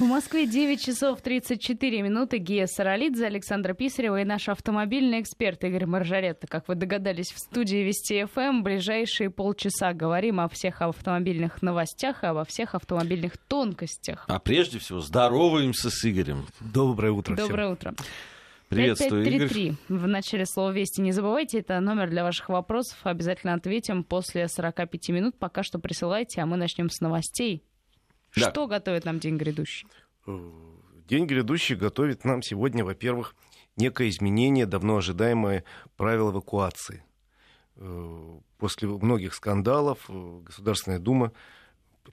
В Москве 9 часов 34 минуты. Гия Саралидзе, Александра Писарева и наш автомобильный эксперт Игорь Маржаретта. Как вы догадались, в студии Вести ФМ эм ближайшие полчаса говорим о всех автомобильных новостях и обо всех автомобильных тонкостях. А прежде всего здороваемся с Игорем. Доброе утро Доброе всем. утро. Приветствую, 5533 Игорь. В начале слова «Вести» не забывайте, это номер для ваших вопросов. Обязательно ответим после 45 минут. Пока что присылайте, а мы начнем с новостей. Да. Что готовит нам день грядущий? Э, день грядущий готовит нам сегодня, во-первых, некое изменение, давно ожидаемое правил эвакуации. Э, после многих скандалов э, Государственная Дума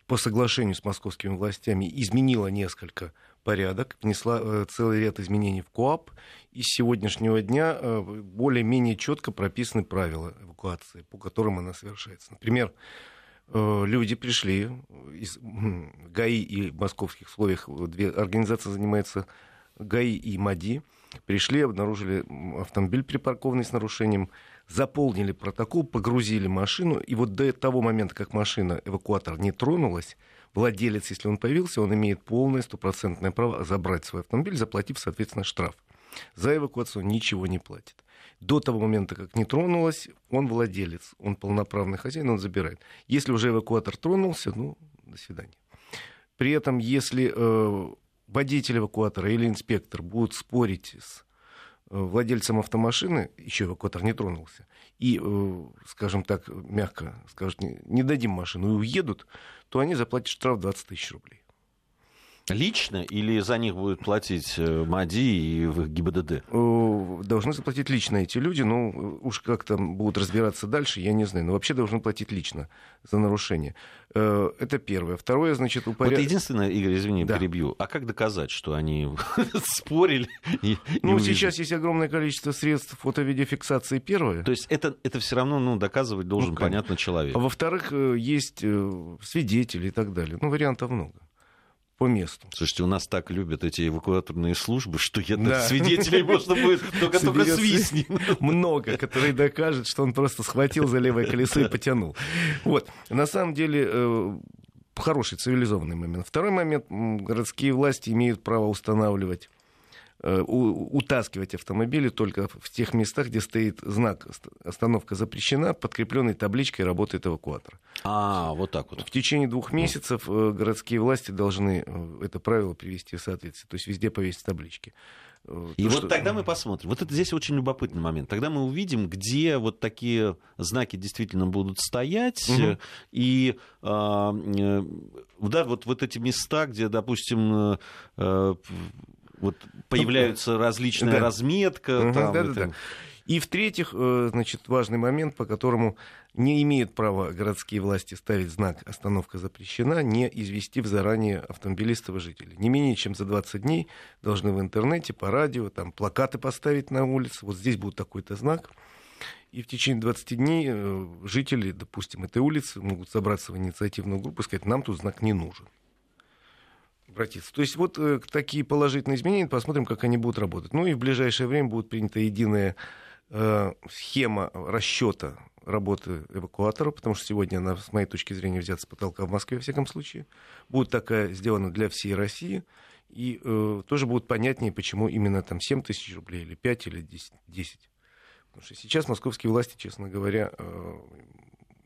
по соглашению с московскими властями изменила несколько порядок, внесла целый ряд изменений в КОАП, и с сегодняшнего дня более-менее четко прописаны правила эвакуации, по которым она совершается. Например, люди пришли из ГАИ и московских условиях, две организации занимаются ГАИ и МАДИ, пришли, обнаружили автомобиль припаркованный с нарушением, заполнили протокол, погрузили машину, и вот до того момента, как машина, эвакуатор не тронулась, владелец, если он появился, он имеет полное стопроцентное право забрать свой автомобиль, заплатив, соответственно, штраф. За эвакуацию ничего не платит до того момента, как не тронулась, он владелец, он полноправный хозяин, он забирает. Если уже эвакуатор тронулся, ну, до свидания. При этом, если э, водитель эвакуатора или инспектор будут спорить с э, владельцем автомашины, еще эвакуатор не тронулся, и, э, скажем так, мягко скажут, не дадим машину и уедут, то они заплатят штраф 20 тысяч рублей. Лично или за них будет платить э, МАДИ и ГИБДД? Должны заплатить лично эти люди, ну, уж как там будут разбираться дальше, я не знаю. Но вообще должны платить лично за нарушение. Э, это первое. Второе, значит, упоряд... Вот единственное, Игорь, извини, да. перебью. А как доказать, что они спорили? И, ну, сейчас есть огромное количество средств фото-видеофиксации первое. То есть это, это все равно ну, доказывать должен, ну, понятно, человек. А во-вторых, э, есть свидетели и так далее. Ну, вариантов много по месту. Слушайте, у нас так любят эти эвакуаторные службы, что я да. свидетелей можно будет только, только свистни. Много, которые докажут, что он просто схватил за левое колесо и потянул. Вот. На самом деле, э, хороший цивилизованный момент. Второй момент. Городские власти имеют право устанавливать утаскивать автомобили только в тех местах, где стоит знак «Остановка запрещена», подкрепленный табличкой «Работает эвакуатор». А, вот так вот. В течение двух месяцев э, городские власти должны э, это правило привести в соответствие, то есть везде повесить таблички. И То, вот что... тогда мы посмотрим. Вот это здесь очень любопытный момент. Тогда мы увидим, где вот такие знаки действительно будут стоять. Угу. И а, да, вот, вот эти места, где, допустим, вот появляются ну, различная да. разметка. Угу, там, да, да, да. И в-третьих, э, значит, важный момент, по которому не имеют права городские власти ставить знак «Остановка запрещена», не известив заранее автомобилистов и жителей. Не менее чем за 20 дней должны в интернете, по радио, там, плакаты поставить на улице. Вот здесь будет такой-то знак. И в течение 20 дней э, жители, допустим, этой улицы могут собраться в инициативную группу и сказать, нам тут знак не нужен обратиться. То есть вот э, такие положительные изменения, посмотрим, как они будут работать. Ну и в ближайшее время будет принята единая э, схема расчета работы эвакуатора, потому что сегодня она, с моей точки зрения, взята с потолка в Москве, во всяком случае. Будет такая сделана для всей России. И э, тоже будет понятнее, почему именно там 7 тысяч рублей, или 5, или 10. 10. Потому что сейчас московские власти, честно говоря, э,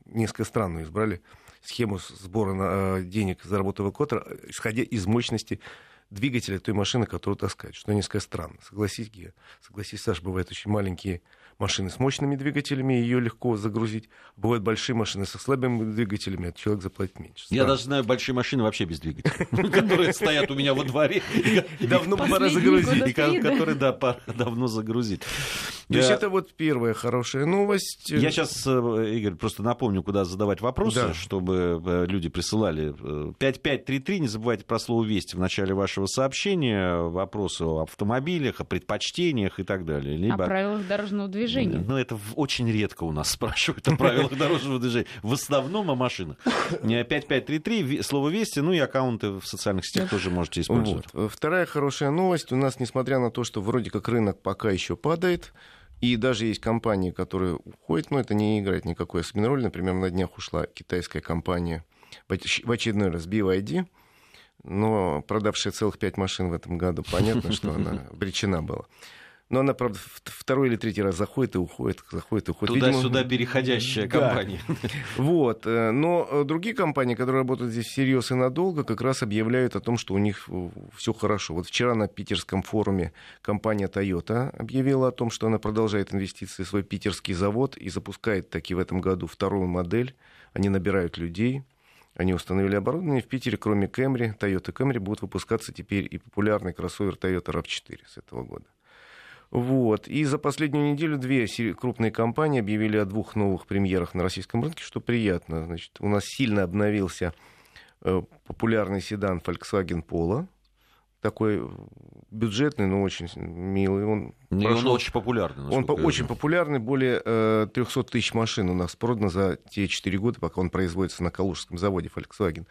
несколько странно избрали схему сбора э, денег за работу эвакуатора, исходя из мощности двигателя той машины, которую таскают. Что несколько странно. Согласись, Гея. Согласись, Саш, бывают очень маленькие машины с мощными двигателями, ее легко загрузить. Бывают большие машины со слабыми двигателями, а человек заплатит меньше. Я даже знаю большие машины вообще без двигателя, которые стоят у меня во дворе. Давно пора загрузить. И которые, да, пора давно загрузить. То есть это вот первая хорошая новость. Я сейчас, э, Игорь, просто напомню, куда задавать вопросы, чтобы э, люди присылали. 5533, не забывайте про слово «Вести» в начале вашего сообщения. Вопросы о автомобилях, о предпочтениях и так далее. О правилах дорожного движения. Ну, это очень редко у нас спрашивают о правилах дорожного движения. В основном о машинах. 5533, слово «Вести», ну и аккаунты в социальных сетях тоже можете использовать. Вторая хорошая новость. У нас, несмотря на то, что вроде как рынок пока еще падает, и даже есть компании, которые уходят, но это не играет никакой особенной роли. Например, на днях ушла китайская компания в очередной раз BYD, но продавшая целых пять машин в этом году, понятно, что она обречена была. Но она, правда, второй или третий раз заходит и уходит, заходит и уходит. Туда-сюда Видимо... переходящая компания. Да. Вот. Э, но э, другие компании, которые работают здесь всерьез и надолго, как раз объявляют о том, что у них все хорошо. Вот вчера на питерском форуме компания Toyota объявила о том, что она продолжает инвестиции в свой питерский завод и запускает таки в этом году вторую модель. Они набирают людей, они установили оборудование. В Питере, кроме Camry, Toyota Camry, будут выпускаться теперь и популярный кроссовер Toyota RAV4 с этого года. Вот. И за последнюю неделю две крупные компании объявили о двух новых премьерах на российском рынке, что приятно. Значит, у нас сильно обновился э, популярный седан Volkswagen Polo. Такой бюджетный, но очень милый. Он, и прошел... он очень популярный. Он по- очень популярный. Более э, 300 тысяч машин у нас продано за те 4 года, пока он производится на Калужском заводе Volkswagen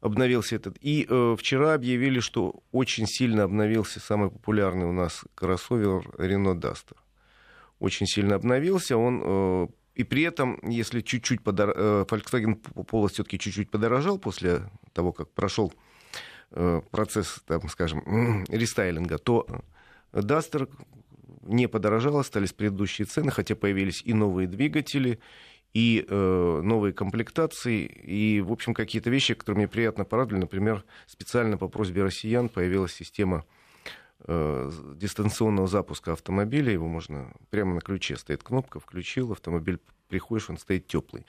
обновился этот. И э, вчера объявили, что очень сильно обновился самый популярный у нас кроссовер Renault Duster. Очень сильно обновился. Он э, и при этом, если чуть-чуть подор... Э, Volkswagen Polo все-таки чуть-чуть подорожал после того, как прошел э, процесс, там, скажем, рестайлинга, то Duster не подорожал, остались предыдущие цены, хотя появились и новые двигатели, и э, новые комплектации, и, в общем, какие-то вещи, которые мне приятно порадовали. Например, специально по просьбе россиян появилась система э, дистанционного запуска автомобиля. Его можно прямо на ключе стоит кнопка, включил, автомобиль приходишь, он стоит теплый.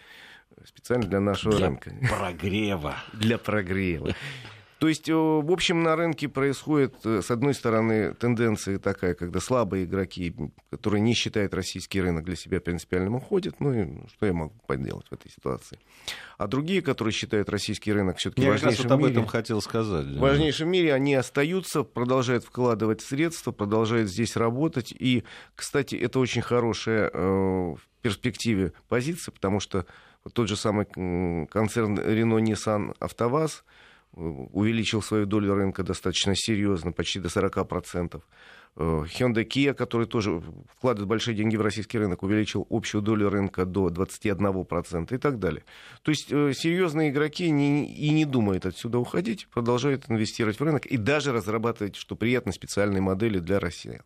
Специально для нашего для рынка. Прогрева. Для прогрева. То есть, э, в общем, на рынке происходит, э, с одной стороны, тенденция такая, когда слабые игроки, которые не считают российский рынок для себя принципиальным, уходят. Ну и что я могу поделать в этой ситуации? А другие, которые считают российский рынок все-таки важнейшим вот об этом хотел сказать. В важнейшем мире они остаются, продолжают вкладывать средства, продолжают здесь работать. И, кстати, это очень хорошая э, в перспективе позиция, потому что тот же самый концерн Renault Nissan АвтоВАЗ – увеличил свою долю рынка достаточно серьезно, почти до 40%. Э, Hyundai Kia, который тоже вкладывает большие деньги в российский рынок, увеличил общую долю рынка до 21% и так далее. То есть э, серьезные игроки не, и не думают отсюда уходить, продолжают инвестировать в рынок и даже разрабатывать, что приятно, специальные модели для россиян.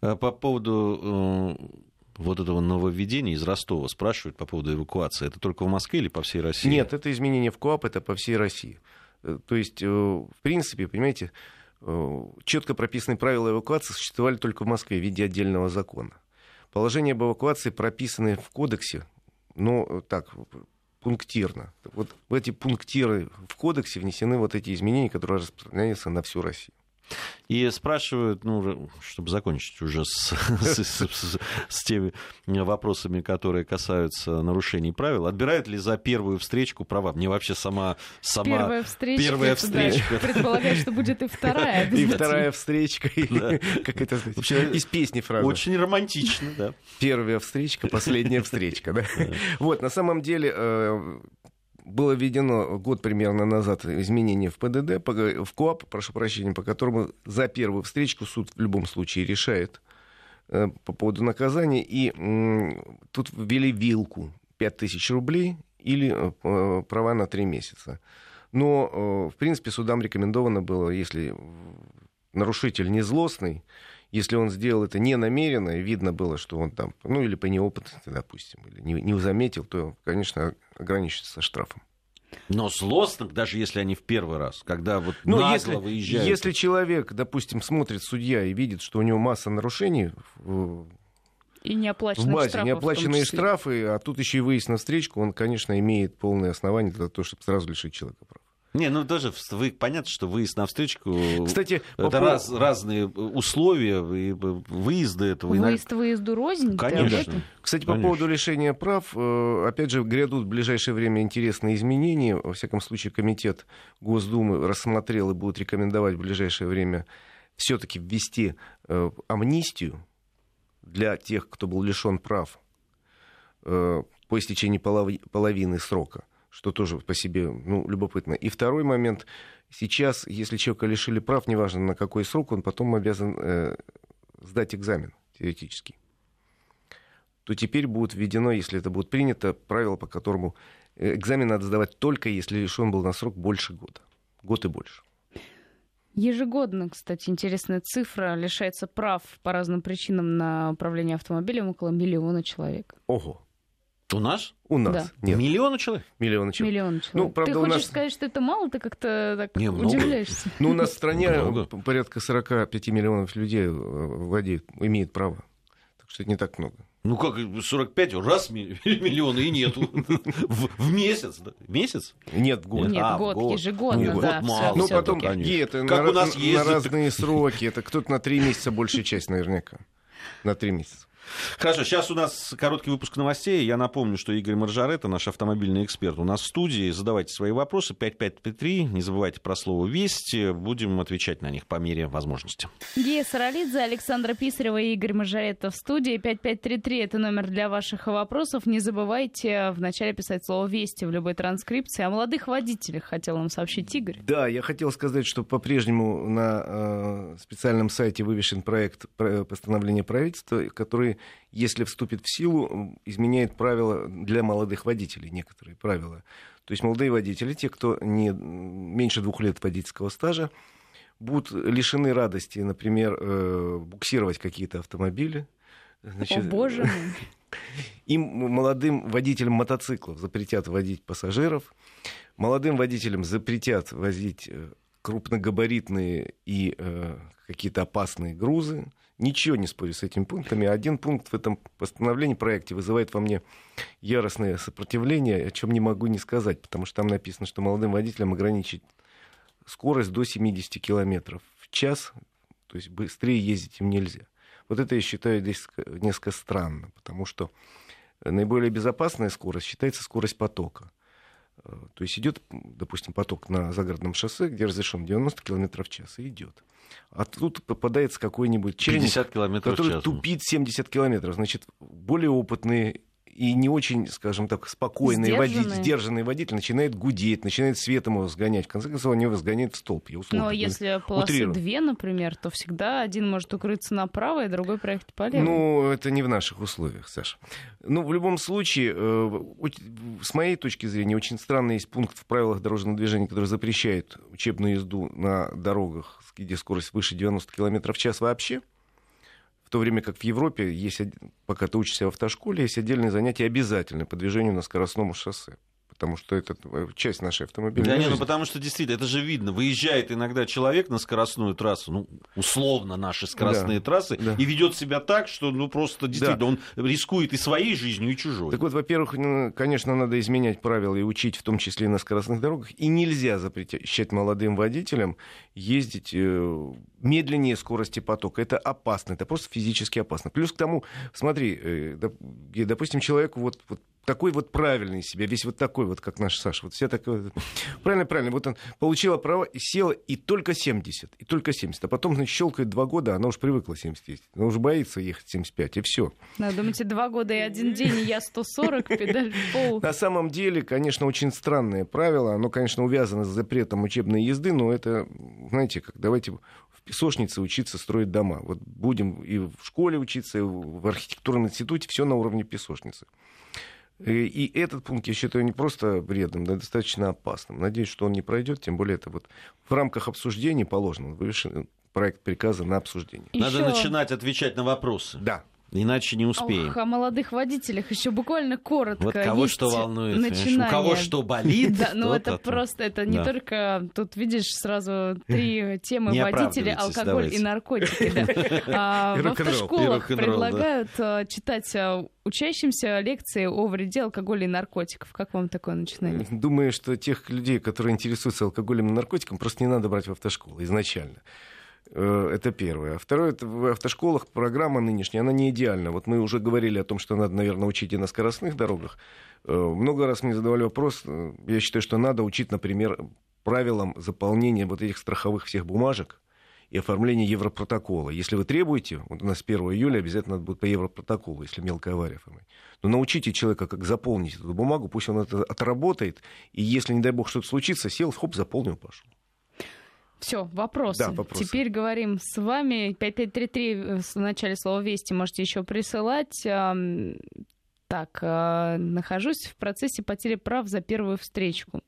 А по поводу э, вот этого нововведения из Ростова спрашивают по поводу эвакуации. Это только в Москве или по всей России? Нет, это изменение в КОАП, это по всей России. Э, то есть, э, в принципе, понимаете, э, четко прописанные правила эвакуации существовали только в Москве в виде отдельного закона. Положения об эвакуации прописаны в кодексе, но так, пунктирно. Вот в эти пунктиры в кодексе внесены вот эти изменения, которые распространяются на всю Россию. И спрашивают, ну, чтобы закончить уже с, с, с, с теми вопросами, которые касаются нарушений правил, отбирают ли за первую встречку права? Мне вообще сама... сама первая встречка. Первая встречка. Да, предполагаю, что будет и вторая. И вторая встречка. Как это из песни фраза. Очень романтично, да. Первая встречка, последняя встречка, да. Вот, на самом деле, э, было введено год примерно назад изменение в ПДД, в КОАП, прошу прощения, по которому за первую встречку суд в любом случае решает э, по поводу наказания. И тут ввели вилку 5000 рублей или э, права на 3 месяца. Но, э, в принципе, судам рекомендовано было, если нарушитель не злостный, если он сделал это не намеренно, видно было, что он там, ну или по неопытности, допустим, или не, не заметил, то, конечно, ограничится штрафом. Но злостных, даже если они в первый раз, когда вот ну, нагло если, выезжают... Если человек, допустим, смотрит судья и видит, что у него масса нарушений... И неоплаченные в базе, штрафы. Неоплаченные штрафы, а тут еще и выезд на встречку, он, конечно, имеет полное основание для того, чтобы сразу лишить человека прав. Не, ну тоже вы, понятно, что выезд на встречку Кстати, это по... раз, разные условия и выезда этого. Выезд выезду рознь. Конечно. Кстати, Конечно. по поводу решения прав, э, опять же, грядут в ближайшее время интересные изменения. Во всяком случае, комитет Госдумы рассмотрел и будет рекомендовать в ближайшее время все-таки ввести э, амнистию для тех, кто был лишен прав э, по истечении половины срока что тоже по себе ну, любопытно. И второй момент. Сейчас, если человека лишили прав, неважно на какой срок, он потом обязан э, сдать экзамен теоретический. То теперь будет введено, если это будет принято, правило, по которому э, экзамен надо сдавать только если лишен был на срок больше года. год и больше. Ежегодно, кстати, интересная цифра, лишается прав по разным причинам на управление автомобилем около миллиона человек. Ого. У нас? У нас. Да. Нет. Миллиона человек? Миллиона человек. Миллион человек. Ну, правда, ты хочешь нас... сказать, что это мало? Ты как-то так Не, удивляешься. Ну, у нас в стране много. порядка 45 миллионов людей э, владеют, имеют право. Так что это не так много. Ну как, 45, раз миллиона и нету. В, в месяц, да? Месяц? Нет, в год. Нет, а, год, год, ежегодно, Нет, да. Год мало. Ну потом, это как на, у нас на разные сроки. Это кто-то на три месяца большая часть наверняка. На три месяца. Хорошо, сейчас у нас короткий выпуск новостей. Я напомню, что Игорь Маржарета, наш автомобильный эксперт, у нас в студии. Задавайте свои вопросы. 5533. Не забывайте про слово «Вести». Будем отвечать на них по мере возможности. Гея Саралидзе, Александра Писарева и Игорь Маржарета в студии. 5533 – это номер для ваших вопросов. Не забывайте вначале писать слово «Вести» в любой транскрипции. О молодых водителях хотел вам сообщить Игорь. Да, я хотел сказать, что по-прежнему на э, специальном сайте вывешен проект постановления правительства, который если вступит в силу, изменяет правила для молодых водителей, некоторые правила. То есть молодые водители, те, кто не меньше двух лет водительского стажа, будут лишены радости, например, э, буксировать какие-то автомобили. Значит, О, боже мой. Им, молодым водителям мотоциклов, запретят водить пассажиров. Молодым водителям запретят возить э, крупногабаритные и э, какие-то опасные грузы. Ничего не спорю с этими пунктами. Один пункт в этом постановлении, проекте вызывает во мне яростное сопротивление, о чем не могу не сказать, потому что там написано, что молодым водителям ограничить скорость до 70 км в час, то есть быстрее ездить им нельзя. Вот это я считаю здесь несколько странно, потому что наиболее безопасная скорость считается скорость потока. То есть идет, допустим, поток на загородном шоссе, где разрешен 90 км в час, и идет. А тут попадается какой-нибудь челлендж, который тупит 70 километров. Значит, более опытные и не очень, скажем так, спокойный водитель, сдержанный водитель начинает гудеть, начинает светом его сгонять. В конце концов, он его сгоняет в столб. Я условно, Но если полосы утрирую. две, например, то всегда один может укрыться направо, и другой проехать полево. Ну, это не в наших условиях, Саша. Ну, в любом случае, э, с моей точки зрения, очень странный есть пункт в правилах дорожного движения, который запрещает учебную езду на дорогах, где скорость выше 90 км в час вообще то время как в Европе, есть, пока ты учишься в автошколе, есть отдельные занятия обязательные по движению на скоростном шоссе потому что это часть нашей автомобильной Да нет, ну потому что действительно, это же видно. Выезжает иногда человек на скоростную трассу, ну, условно наши скоростные да, трассы, да. и ведет себя так, что, ну, просто действительно, да. он рискует и своей жизнью, и чужой. Так вот, во-первых, конечно, надо изменять правила и учить, в том числе и на скоростных дорогах, и нельзя запрещать молодым водителям ездить э, медленнее скорости потока. Это опасно, это просто физически опасно. Плюс к тому, смотри, э, допустим, человек вот, вот такой вот правильный себя, весь вот такой вот, как наш Саша. Вот все такой... Правильно, правильно. Вот он получила право, села и только 70. И только 70. А потом, значит, щелкает два года, она уж привыкла 70 ездить. Она уже боится ехать 75, и все. Да, думаете, два года и один день, и я 140, педаль в пол. На самом деле, конечно, очень странное правило. Оно, конечно, увязано с запретом учебной езды, но это, знаете, как давайте в песочнице учиться строить дома. Вот будем и в школе учиться, и в архитектурном институте, все на уровне песочницы. Э, и этот пункт я считаю не просто вредным, но достаточно опасным. Надеюсь, что он не пройдет, тем более это вот в рамках обсуждения положено. Вывешен проект приказа на обсуждение. Надо Еще... начинать отвечать на вопросы. Да. Иначе не успеем. Ох, о молодых водителях еще буквально коротко. Вот кого Есть что волнует. Начинание. У кого что болит. Да, ну это просто, это не только, тут видишь сразу три темы водителя, алкоголь и наркотики. В автошколах предлагают а, читать а, учащимся лекции о вреде алкоголя и наркотиков. Как вам такое начинание? Думаю, что тех людей, которые интересуются алкоголем и наркотиком, просто не надо брать в автошколу изначально. Э, это первое. А второе, это в автошколах программа нынешняя, она не идеальна. Вот мы уже говорили о том, что надо, наверное, учить и на скоростных дорогах. Э, много раз мне задавали вопрос, э, я считаю, что надо учить, например, правилам заполнения вот этих страховых всех бумажек и оформления европротокола. Если вы требуете, вот у нас 1 июля обязательно надо будет по европротоколу, если мелкая авария оформить. Но научите человека, как заполнить эту бумагу, пусть он это отработает, и если, не дай бог, что-то случится, сел, хоп, заполнил, пошел. Все, вопросы. Да, вопросы. Теперь говорим с вами. 5533 э, в начале слова «Вести» можете еще присылать. Так, э, нахожусь в процессе потери прав за первую встречку.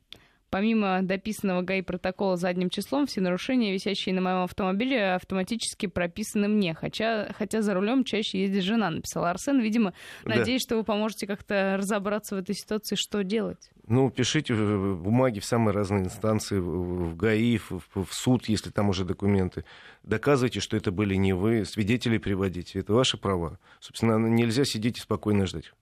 Помимо дописанного ГАИ протокола задним числом, все нарушения, висящие на моем автомобиле, автоматически прописаны мне, хотя, хотя за рулем чаще ездит жена, написал Арсен. Видимо, да. надеюсь, что вы поможете как-то разобраться в этой ситуации, что делать. Ну, пишите бумаги в самые разные инстанции, в ГАИ, в, в суд, если там уже документы. Доказывайте, что это были не вы, свидетелей приводите. Это ваши права. Собственно, нельзя сидеть и спокойно ждать.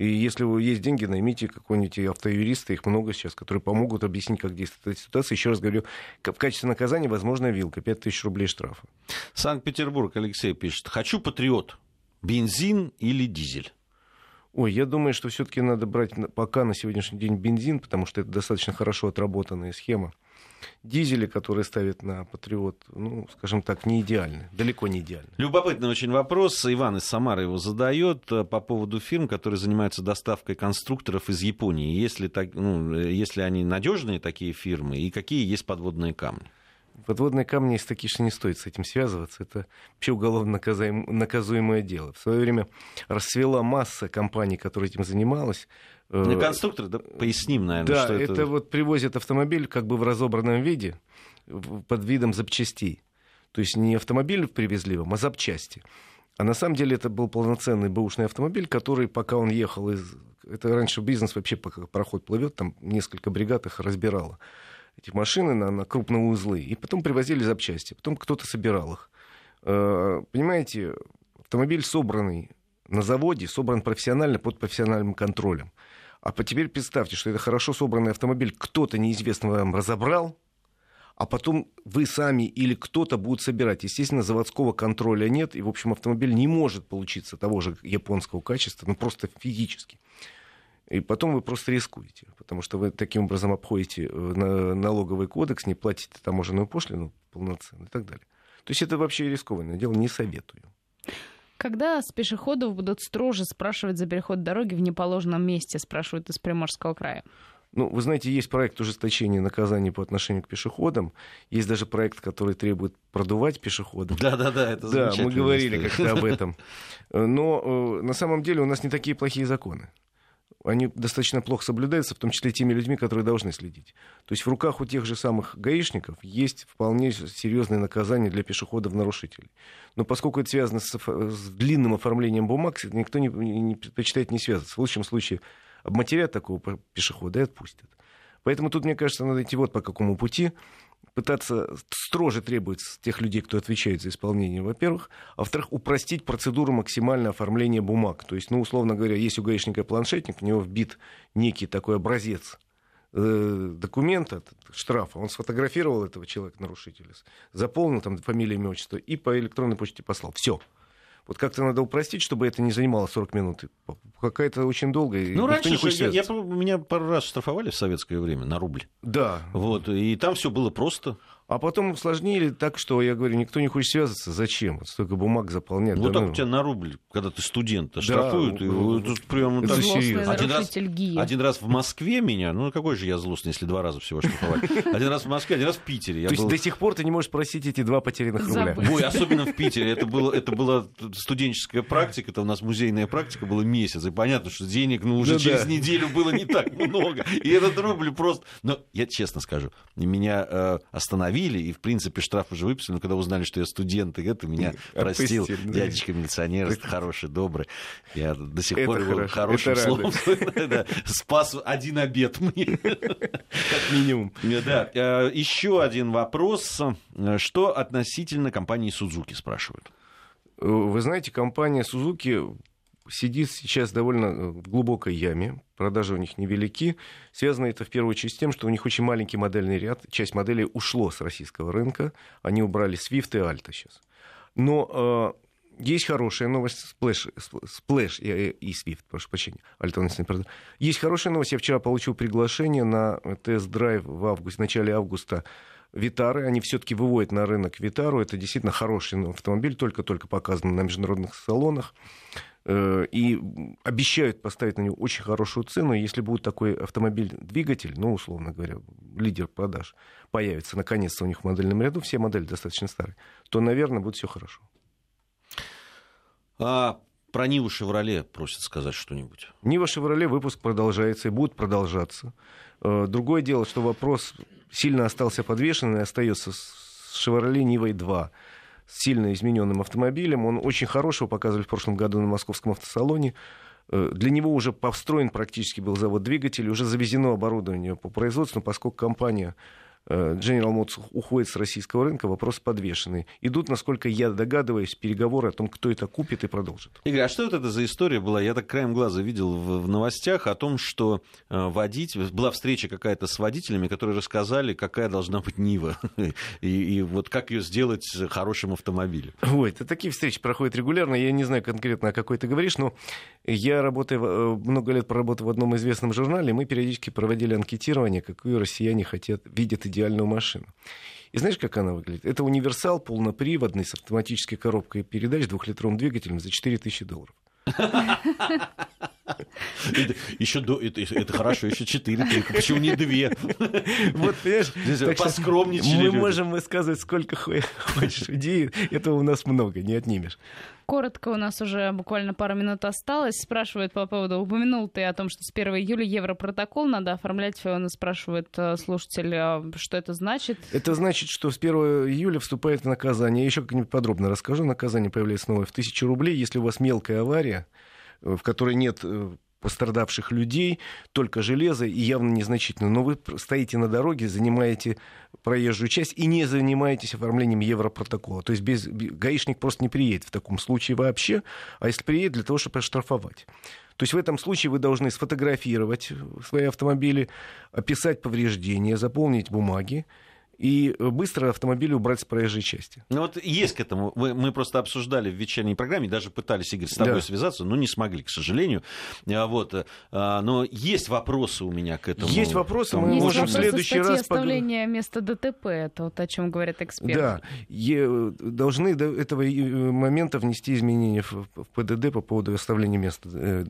И если у вас есть деньги, наймите какого-нибудь автоюриста, их много сейчас, которые помогут объяснить, как действует эта ситуация. Еще раз говорю, в качестве наказания, возможно, вилка, 5000 рублей штрафа. Санкт-Петербург, Алексей пишет. Хочу патриот. Бензин или дизель? Ой, я думаю, что все-таки надо брать пока на сегодняшний день бензин, потому что это достаточно хорошо отработанная схема. Дизели, которые ставят на Патриот, ну, скажем так, не идеальны, далеко не идеальны. Любопытный очень вопрос. Иван из Самары его задает э, по поводу фирм, которые занимаются доставкой конструкторов из Японии. Если, так, ну, э, если они надежные, такие фирмы, и какие есть подводные камни? Подводные камни, если такие, что не стоит с этим связываться, это вообще уголовно наказуем, наказуемое дело. В свое время расцвела масса компаний, которые этим занималась. Не э, конструктор, да, поясним, наверное, да, что это... это вот привозят автомобиль как бы в разобранном виде под видом запчастей. То есть не автомобиль привезли вам, а запчасти. А на самом деле это был полноценный бэушный автомобиль, который, пока он ехал из... Это раньше бизнес вообще, пока проход плывет, там несколько бригад их разбирало эти машины на, на крупные узлы, и потом привозили запчасти, потом кто-то собирал их. Э, понимаете, автомобиль собранный на заводе, собран профессионально под профессиональным контролем. А теперь представьте, что это хорошо собранный автомобиль кто-то неизвестно вам разобрал, а потом вы сами или кто-то будут собирать. Естественно, заводского контроля нет, и, в общем, автомобиль не может получиться того же японского качества, ну, просто физически. И потом вы просто рискуете, потому что вы таким образом обходите э, налоговый кодекс, не платите таможенную пошлину полноценно и так далее. То есть это вообще рискованное дело, не советую. Когда с пешеходов будут строже спрашивать за переход дороги в неположенном месте, спрашивают из Приморского края? Ну, вы знаете, есть проект ужесточения наказаний по отношению к пешеходам. Есть даже проект, который требует продувать пешеходов. Да-да-да, это Да, мы говорили как-то об этом. Но э, на самом деле у нас не такие плохие законы они достаточно плохо соблюдаются, в том числе теми людьми, которые должны следить. То есть в руках у тех же самых гаишников есть вполне серьезные наказания для пешеходов-нарушителей. Но поскольку это связано с, с длинным оформлением бумаг, никто не, не предпочитает не связываться. В лучшем случае обматерят такого пешехода и отпустят. Поэтому тут, мне кажется, надо идти вот по какому пути пытаться строже требовать с тех людей, кто отвечает за исполнение, во-первых, а во-вторых, упростить процедуру максимального оформления бумаг. То есть, ну, условно говоря, есть у гаишника планшетник, в него вбит некий такой образец э, документа, штрафа, он сфотографировал этого человека, нарушителя, заполнил там фамилию, имя, отчество и по электронной почте послал. Все. Вот как-то надо упростить, чтобы это не занимало 40 минут. Какая-то очень долгая. Ну, раньше не я, я, меня пару раз штрафовали в советское время на рубль. Да. Вот, и там все было просто. А потом усложнили так, что, я говорю, никто не хочет связываться. Зачем? Столько бумаг заполнять. Вот да, так ну... у тебя на рубль, когда ты студент, да, штрафуют. Ну, и, тут прям это так серьезно. Один раз, один раз в Москве меня, ну какой же я злостный, если два раза всего штрафовали. Один раз в Москве, один раз в Питере. То есть до сих пор ты не можешь просить эти два потерянных рубля? Ой, особенно в Питере. Это, было, это была студенческая практика, это у нас музейная практика была месяц. И понятно, что денег ну, уже ну, через да. неделю было не так много. И этот рубль просто... Но я честно скажу, меня э, остановили, и в принципе штраф уже выписали, но когда узнали, что я студент, и это меня простил Отпустили, дядечка милиционер, хороший, добрый. Я до сих пор его хорошим словом спас один обед мне. Как минимум. Да. Э, Еще один вопрос. Что относительно компании Сузуки, спрашивают? Вы знаете, компания Сузуки сидит сейчас довольно э, в глубокой яме, продажи у них невелики. Связано это в первую очередь с тем, что у них очень маленький модельный ряд, часть моделей ушло с российского рынка, они убрали Swift и Alta сейчас. Но э, есть хорошая новость, Splash, Splash и, и Swift, прошу прощения, альтернативный продаж. Есть хорошая новость, я вчера получил приглашение на тест-драйв в августе, в начале августа Витары, они все-таки выводят на рынок Витару. Это действительно хороший автомобиль, только-только показан на международных салонах. Э, и обещают поставить на него очень хорошую цену. Если будет такой автомобиль-двигатель, ну, условно говоря, лидер продаж, появится наконец-то у них в модельном ряду, все модели достаточно старые, то, наверное, будет все хорошо. А, Про Ниву Шевроле просят сказать что-нибудь. Нива Шевроле выпуск продолжается и будет продолжаться. Э, другое дело, что вопрос сильно остался подвешенным и остается с Шевроле Нивой 2 с сильно измененным автомобилем. Он очень хорошего показывали в прошлом году на московском автосалоне. Э, для него уже построен практически был завод двигателей, уже завезено оборудование по производству, поскольку компания General Motors уходит с российского рынка, вопрос подвешенный. Идут, насколько я догадываюсь, переговоры о том, кто это купит и продолжит. Игорь, а что вот это за история была? Я так краем глаза видел в, в новостях о том, что э, водитель... Была встреча какая-то с водителями, которые рассказали, какая должна быть Нива. и, и вот как ее сделать хорошим автомобилем. Ой, это такие встречи проходят регулярно. Я не знаю конкретно, о какой ты говоришь, но я работаю, э, много лет проработал в одном известном журнале, мы периодически проводили анкетирование, какую россияне хотят, видят идеальную машину. И знаешь, как она выглядит? Это универсал полноприводный с автоматической коробкой передач, двухлитровым двигателем за 4000 долларов. Еще до, это, это хорошо, еще четыре только. Почему не две? Вот, понимаешь, поскромничали. Мы люди. можем высказывать сколько хочешь идей, этого у нас много, не отнимешь. Коротко, у нас уже буквально пару минут осталось. Спрашивают по поводу, упомянул ты о том, что с 1 июля Европротокол надо оформлять. Он спрашивает э, слушатель, а что это значит? Это значит, что с 1 июля вступает в наказание. Я еще как-нибудь подробно расскажу. Наказание появляется новое в 1000 рублей. Если у вас мелкая авария, э, в которой нет э, пострадавших людей, только железо и явно незначительно. Но вы стоите на дороге, занимаете проезжую часть и не занимаетесь оформлением Европротокола. То есть без, гаишник просто не приедет в таком случае вообще, а если приедет, для того, чтобы оштрафовать. То есть в этом случае вы должны сфотографировать свои автомобили, описать повреждения, заполнить бумаги, и быстро автомобиль убрать с проезжей части. Ну вот есть к этому. Мы, мы просто обсуждали в вечерней программе, даже пытались, Игорь, с тобой да. связаться, но не смогли, к сожалению. А вот, а, но есть вопросы у меня к этому. Есть вопросы, мы есть можем в следующий раз... оставления пог... места ДТП, это вот о чем говорят эксперты. Да, е- должны до этого момента внести изменения в, в ПДД по поводу оставления места э,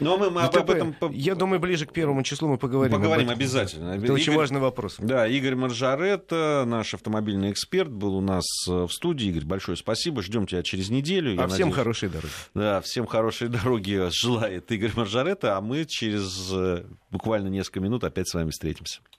но мы, мы об, об этом... Я думаю, ближе к первому числу мы поговорим. Поговорим обязательно. Это Игорь... очень важный вопрос. Да, Игорь Маржарет, наш автомобильный эксперт, был у нас э, в студии. Игорь, большое спасибо. Ждем тебя через неделю. А всем надеюсь... хорошей дороги. Да, всем хорошей дороги желает Игорь Маржарета, а мы через э, буквально несколько минут опять с вами встретимся.